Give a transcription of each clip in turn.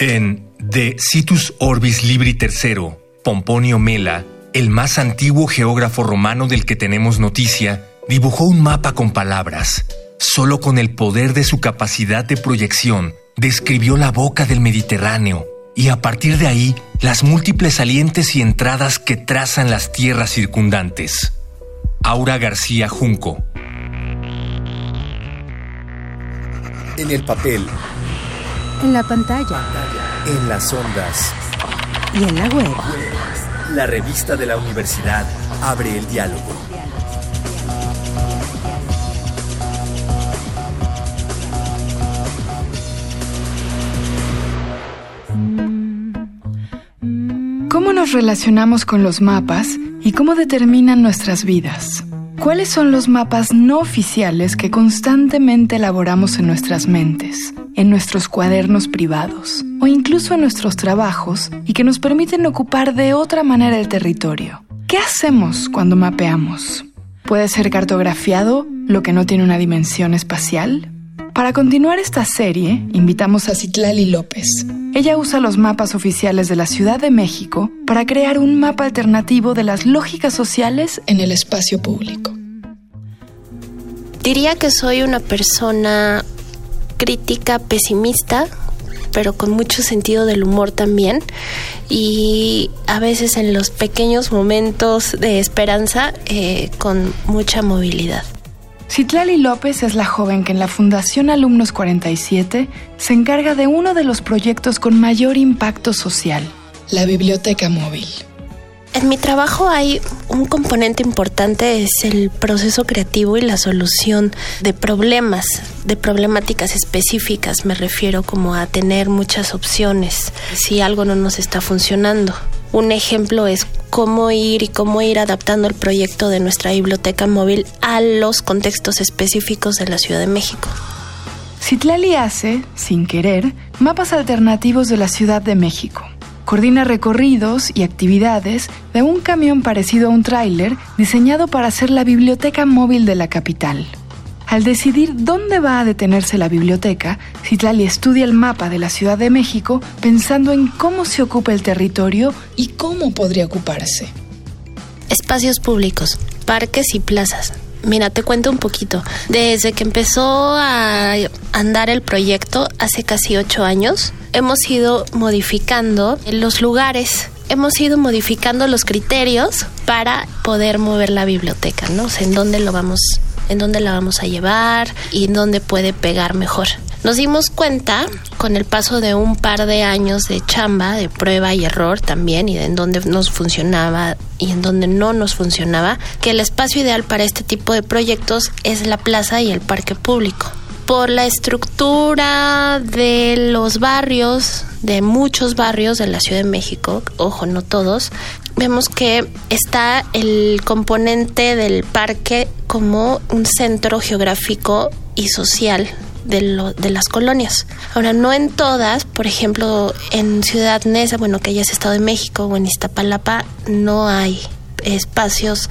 En De Situs Orbis Libri III, Pomponio Mela, el más antiguo geógrafo romano del que tenemos noticia, dibujó un mapa con palabras. Solo con el poder de su capacidad de proyección, describió la boca del Mediterráneo y a partir de ahí las múltiples salientes y entradas que trazan las tierras circundantes. Aura García Junco. En el papel. En la pantalla. En las ondas. Y en la web. La revista de la universidad abre el diálogo. ¿Cómo nos relacionamos con los mapas y cómo determinan nuestras vidas? ¿Cuáles son los mapas no oficiales que constantemente elaboramos en nuestras mentes, en nuestros cuadernos privados o incluso en nuestros trabajos y que nos permiten ocupar de otra manera el territorio? ¿Qué hacemos cuando mapeamos? ¿Puede ser cartografiado lo que no tiene una dimensión espacial? Para continuar esta serie, invitamos a Citlali López. Ella usa los mapas oficiales de la Ciudad de México para crear un mapa alternativo de las lógicas sociales en el espacio público. Diría que soy una persona crítica, pesimista, pero con mucho sentido del humor también. Y a veces en los pequeños momentos de esperanza, eh, con mucha movilidad. Citlali López es la joven que en la Fundación Alumnos 47 se encarga de uno de los proyectos con mayor impacto social, la biblioteca móvil. En mi trabajo hay un componente importante, es el proceso creativo y la solución de problemas, de problemáticas específicas. Me refiero como a tener muchas opciones si algo no nos está funcionando. Un ejemplo es cómo ir y cómo ir adaptando el proyecto de nuestra biblioteca móvil a los contextos específicos de la Ciudad de México. Citlali hace, sin querer, mapas alternativos de la Ciudad de México. Coordina recorridos y actividades de un camión parecido a un tráiler diseñado para ser la biblioteca móvil de la capital. Al decidir dónde va a detenerse la biblioteca, Citlali estudia el mapa de la Ciudad de México pensando en cómo se ocupa el territorio y cómo podría ocuparse. Espacios públicos, parques y plazas. Mira, te cuento un poquito. Desde que empezó a andar el proyecto hace casi ocho años, hemos ido modificando los lugares hemos ido modificando los criterios para poder mover la biblioteca, ¿no? O sea, en dónde lo vamos, en dónde la vamos a llevar y en dónde puede pegar mejor. Nos dimos cuenta con el paso de un par de años de chamba, de prueba y error también, y de en dónde nos funcionaba y en dónde no nos funcionaba, que el espacio ideal para este tipo de proyectos es la plaza y el parque público por la estructura de los barrios, de muchos barrios de la Ciudad de México, ojo, no todos, vemos que está el componente del parque como un centro geográfico y social de, las colonias. Ahora, no en todas, por ejemplo, en Ciudad Neza, bueno, que ya es Estado de México, o en Iztapalapa, no hay espacios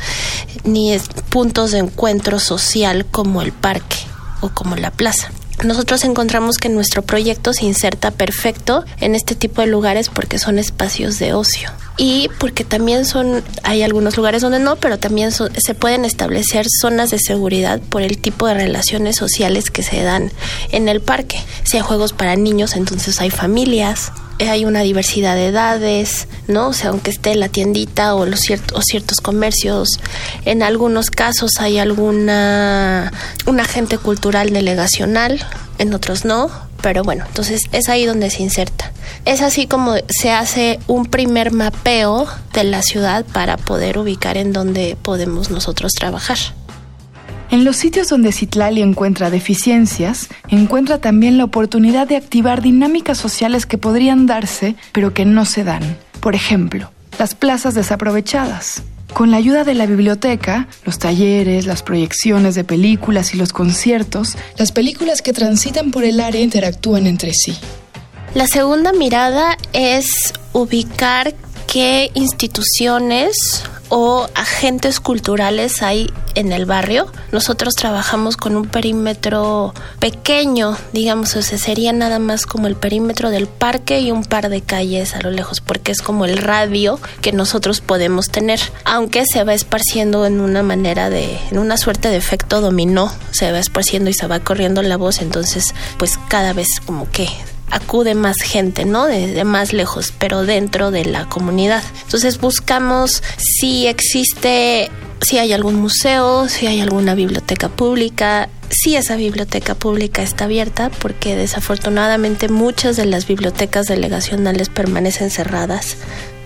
ni puntos de encuentro social como el parque o como la plaza. Nosotros encontramos que nuestro proyecto se inserta perfecto en este tipo de lugares porque son espacios de ocio y porque también son, hay algunos lugares donde no, pero también se pueden establecer zonas de seguridad por el tipo de relaciones sociales que se dan en el parque. Si hay juegos para niños, entonces hay familias, hay una diversidad de edades, ¿no? O sea, aunque esté la tiendita o los ciertos, o ciertos comercios, en algunos casos hay alguna un agente cultural delegacional, en otros no, pero bueno, entonces es ahí donde se inserta. Es así como se hace un primer mapeo de la ciudad para poder ubicar en dónde podemos nosotros trabajar. En los sitios donde Citlali encuentra deficiencias, encuentra también la oportunidad de activar dinámicas sociales que podrían darse, pero que no se dan. Por ejemplo, las plazas desaprovechadas. Con la ayuda de la biblioteca, los talleres, las proyecciones de películas y los conciertos, las películas que transitan por el área interactúan entre sí. La segunda mirada es ubicar qué instituciones o agentes culturales hay en el barrio. Nosotros trabajamos con un perímetro pequeño, digamos, o sea, sería nada más como el perímetro del parque y un par de calles a lo lejos, porque es como el radio que nosotros podemos tener, aunque se va esparciendo en una manera de, en una suerte de efecto dominó, se va esparciendo y se va corriendo la voz, entonces pues cada vez como que acude más gente, ¿no? De, más lejos, pero dentro de la comunidad. Entonces buscamos si existe, si hay algún museo, si hay alguna biblioteca pública, si esa biblioteca pública está abierta, porque desafortunadamente muchas de las bibliotecas delegacionales permanecen cerradas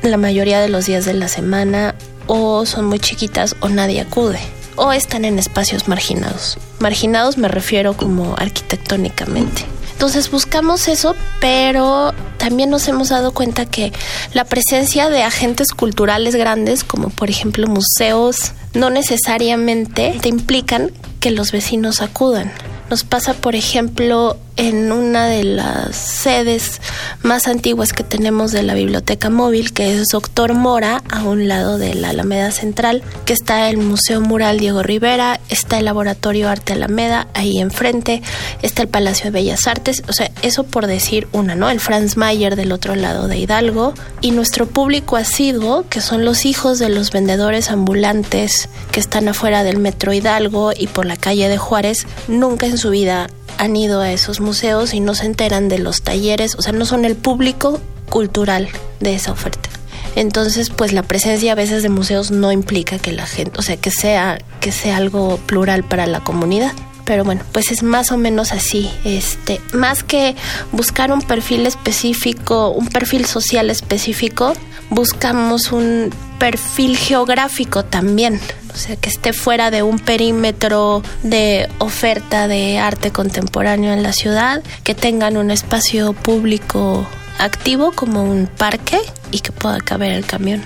la mayoría de los días de la semana o son muy chiquitas o nadie acude o están en espacios marginados. Marginados me refiero como arquitectónicamente. Entonces buscamos eso, pero también nos hemos dado cuenta que la presencia de agentes culturales grandes, como por ejemplo museos, no necesariamente te implican que los vecinos acudan. Nos pasa, por ejemplo, en una de las sedes más antiguas que tenemos de la biblioteca móvil, que es Doctor Mora, a un lado de la Alameda Central, que está el Museo Mural Diego Rivera, está el Laboratorio Arte Alameda, ahí enfrente, está el Palacio de Bellas Artes, o sea, eso por decir una, ¿no? El Franz Mayer del otro lado de Hidalgo, y nuestro público asiduo, que son los hijos de los vendedores ambulantes que están afuera del Metro Hidalgo y por la calle de Juárez, nunca en su vida han ido a esos museos y no se enteran de los talleres, o sea, no son el público cultural de esa oferta. Entonces, pues la presencia a veces de museos no implica que la gente, o sea, que sea que sea algo plural para la comunidad. Pero bueno, pues es más o menos así, este, más que buscar un perfil específico, un perfil social específico, buscamos un perfil geográfico también, o sea, que esté fuera de un perímetro de oferta de arte contemporáneo en la ciudad, que tengan un espacio público activo como un parque y que pueda caber el camión.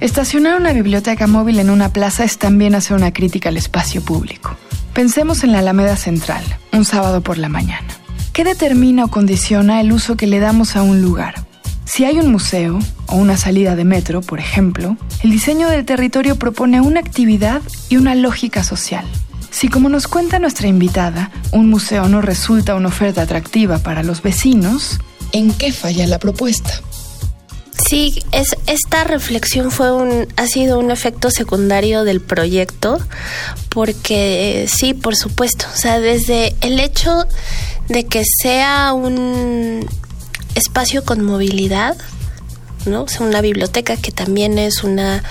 Estacionar una biblioteca móvil en una plaza es también hacer una crítica al espacio público. Pensemos en la Alameda Central, un sábado por la mañana. ¿Qué determina o condiciona el uso que le damos a un lugar? Si hay un museo o una salida de metro, por ejemplo, el diseño del territorio propone una actividad y una lógica social. Si como nos cuenta nuestra invitada, un museo no resulta una oferta atractiva para los vecinos, ¿en qué falla la propuesta? Sí, es, esta reflexión fue un, ha sido un efecto secundario del proyecto, porque sí, por supuesto, o sea, desde el hecho de que sea un espacio con movilidad, ¿no? O una biblioteca que también es una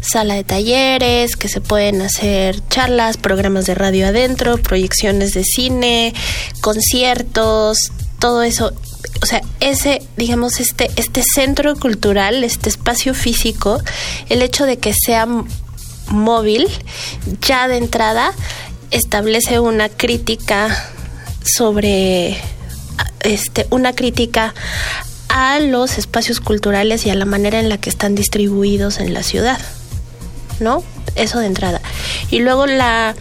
sala de talleres, que se pueden hacer charlas, programas de radio adentro, proyecciones de cine, conciertos, todo eso. O sea, ese, digamos, este, este centro cultural, este espacio físico, el hecho de que sea móvil, ya de entrada establece una crítica sobre este, una crítica a los espacios culturales y a la manera en la que están distribuidos en la ciudad, ¿no? Eso de entrada. Y luego la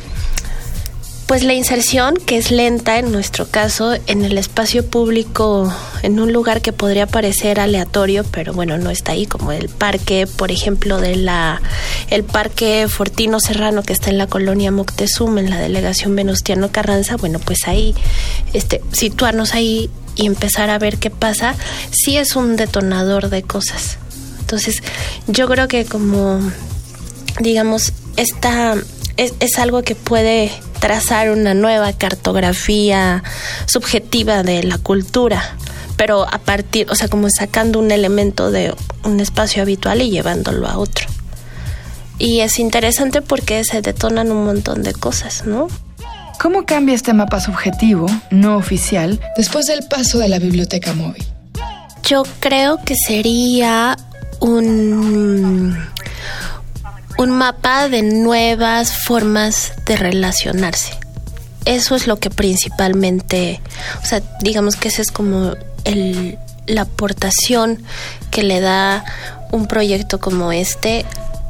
pues la inserción, que es lenta en nuestro caso, en el espacio público, en un lugar que podría parecer aleatorio, pero bueno, no está ahí, como el parque, por ejemplo, de la el parque Fortino Serrano que está en la colonia Moctezuma, en la delegación Venustiano Carranza, bueno, pues ahí, este, situarnos ahí y empezar a ver qué pasa, sí es un detonador de cosas. Entonces, yo creo que como, digamos, esta es, es algo que puede trazar una nueva cartografía subjetiva de la cultura, pero a partir, o sea, como sacando un elemento de un espacio habitual y llevándolo a otro. Y es interesante porque se detonan un montón de cosas, ¿no? ¿Cómo cambia este mapa subjetivo, no oficial, después del paso de la biblioteca móvil? Yo creo que sería un un mapa de nuevas formas de relacionarse. Eso es lo que principalmente, o sea, digamos que esa es como el, la aportación que le da un proyecto como este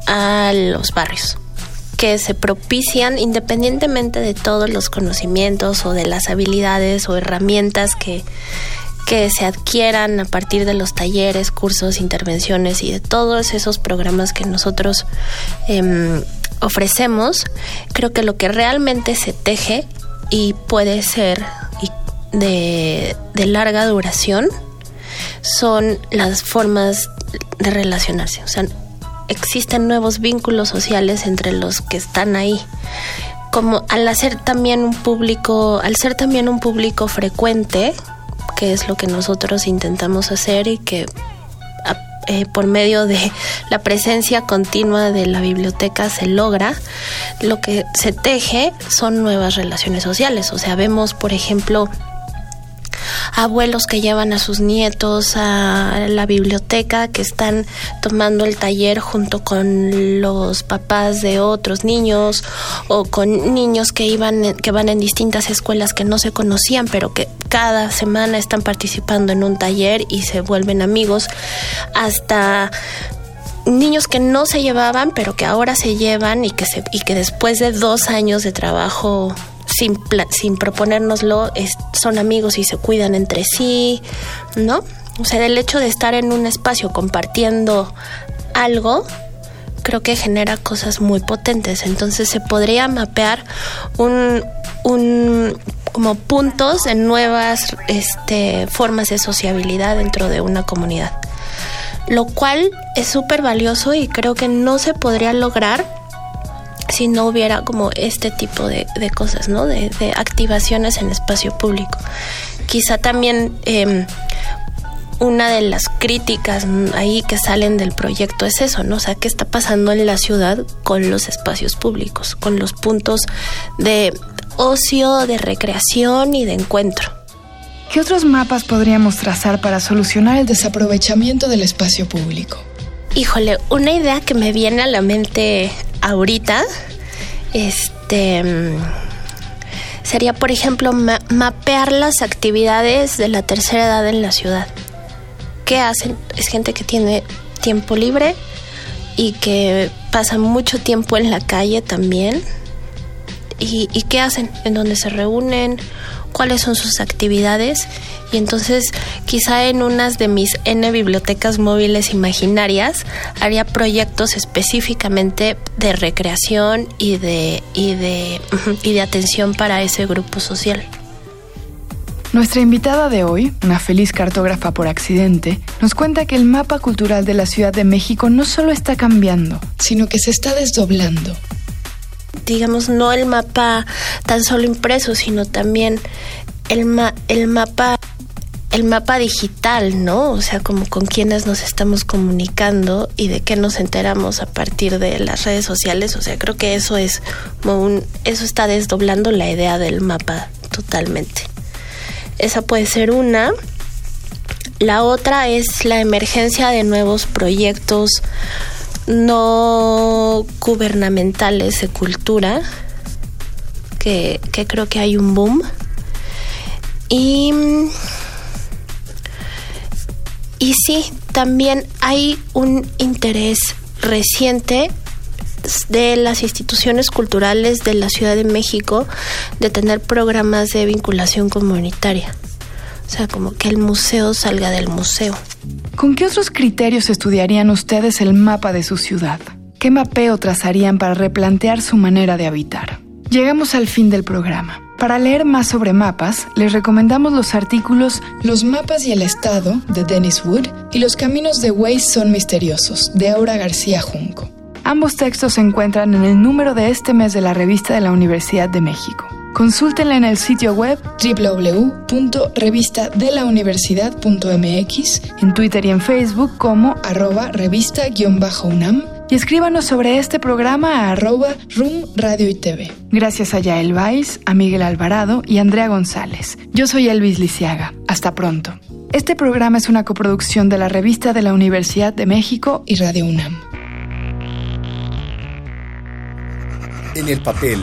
a los barrios que se propician independientemente de todos los conocimientos o de las habilidades o herramientas que, que se adquieran a partir de los talleres, cursos, intervenciones y de todos esos programas que nosotros em, ofrecemos, creo que lo que realmente se teje y puede ser de, de larga duración son las formas de relacionarse. O sea, existen nuevos vínculos sociales entre los que están ahí. Como al hacer también un público, al ser también un público frecuente, que es lo que nosotros intentamos hacer y que eh, por medio de la presencia continua de la biblioteca se logra, lo que se teje son nuevas relaciones sociales. O sea, vemos, por ejemplo, abuelos que llevan a sus nietos a la biblioteca, que están tomando el taller junto con los papás de otros niños o con niños que iban que van en distintas escuelas que no se conocían, pero que cada semana están participando en un taller y se vuelven amigos. Hasta niños que no se llevaban, pero que ahora se llevan y que, se, y que después de dos años de trabajo sin, sin proponérnoslo, son amigos y se cuidan entre sí, ¿no? O sea, el hecho de estar en un espacio compartiendo algo, creo que genera cosas muy potentes. Entonces se podría mapear un, un como puntos en nuevas este, formas de sociabilidad dentro de una comunidad. Lo cual es súper valioso y creo que no se podría lograr si no hubiera como este tipo de, cosas, ¿no? De, activaciones en espacio público. Quizá también em, una de las críticas ahí que salen del proyecto es eso, ¿no? O sea, ¿qué está pasando en la ciudad con los espacios públicos, con los puntos de ocio, de recreación y de encuentro? ¿Qué otros mapas podríamos trazar para solucionar el desaprovechamiento del espacio público? Híjole, una idea que me viene a la mente ahorita, este sería, por ejemplo, mapear las actividades de la tercera edad en la ciudad. ¿Qué hacen? Es gente que tiene tiempo libre y que pasa mucho tiempo en la calle también. ¿Y, y qué hacen? ¿En dónde se reúnen? Cuáles son sus actividades y entonces quizá en unas de mis N bibliotecas móviles imaginarias haría proyectos específicamente de recreación y de, y de, y de atención para ese grupo social. Nuestra invitada de hoy, una feliz cartógrafa por accidente, nos cuenta que el mapa cultural de la Ciudad de México no solo está cambiando, sino que se está desdoblando digamos, no el mapa tan solo impreso, sino también el, el mapa el mapa digital, ¿no? O sea, como con quienes nos estamos comunicando y de qué nos enteramos a partir de las redes sociales. O sea, creo que eso es como un, eso está desdoblando la idea del mapa totalmente. Esa puede ser una. La otra es la emergencia de nuevos proyectos no gubernamentales de cultura, que, creo que hay un boom. Y, y sí, también hay un interés reciente de las instituciones culturales de la Ciudad de México de tener programas de vinculación comunitaria. O sea, como que el museo salga del museo. ¿Con qué otros criterios estudiarían ustedes el mapa de su ciudad? ¿Qué mapeo trazarían para replantear su manera de habitar? Llegamos al fin del programa. Para leer más sobre mapas, les recomendamos los artículos Los mapas y el Estado de Dennis Wood y Los caminos de Waze son misteriosos de Aura García Junco. Ambos textos se encuentran en el número de este mes de la revista de la Universidad de México. Consúltenla en el sitio web www.revistadelauniversidad.mx, en Twitter y en Facebook como arroba revista-unam y escríbanos sobre este programa a arroba Room Radio y TV. Gracias a Yael Vais, a Miguel Alvarado y Andrea González. Yo soy Elvis Lisiaga. Hasta pronto. Este programa es una coproducción de la revista de la Universidad de México y Radio UNAM. En el papel